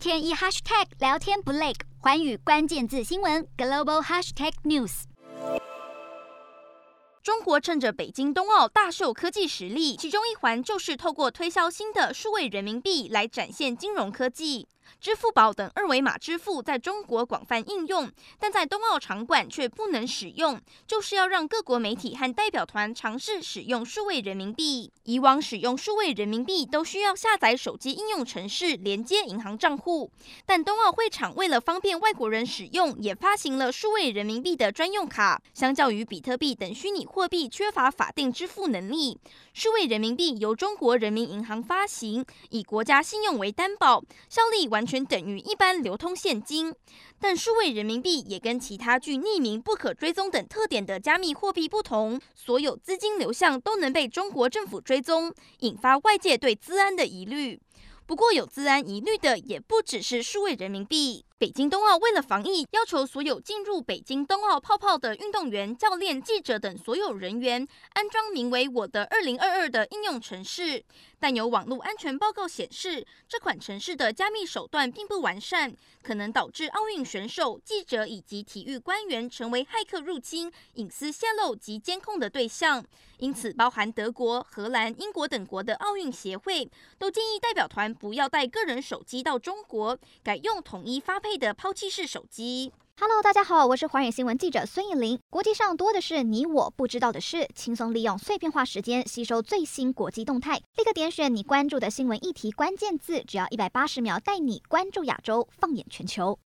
天一 hashtag 聊天不累，环宇关键字新闻 global hashtag news。中国趁着北京冬奥大秀科技实力，其中一环就是透过推销新的数位人民币来展现金融科技。支付宝等二维码支付在中国广泛应用，但在冬奥场馆却不能使用，就是要让各国媒体和代表团尝试使用数位人民币。以往使用数位人民币都需要下载手机应用程式连接银行账户，但冬奥会场为了方便外国人使用，也发行了数位人民币的专用卡。相较于比特币等虚拟货币缺乏法定支付能力，数位人民币由中国人民银行发行，以国家信用为担保，效力完。完全等于一般流通现金，但数位人民币也跟其他具匿名、不可追踪等特点的加密货币不同，所有资金流向都能被中国政府追踪，引发外界对资安的疑虑。不过，有资安疑虑的也不只是数位人民币。北京冬奥为了防疫，要求所有进入北京冬奥泡泡的运动员、教练、记者等所有人员安装名为“我的二零二二”的应用程式。但有网络安全报告显示，这款程式的加密手段并不完善，可能导致奥运选手、记者以及体育官员成为骇客入侵、隐私泄露及监控的对象。因此，包含德国、荷兰、英国等国的奥运协会都建议代表团不要带个人手机到中国，改用统一发配的抛弃式手机。Hello，大家好，我是华远新闻记者孙艺林。国际上多的是你我不知道的事，轻松利用碎片化时间吸收最新国际动态，立刻点选你关注的新闻议题关键字，只要一百八十秒带你关注亚洲，放眼全球。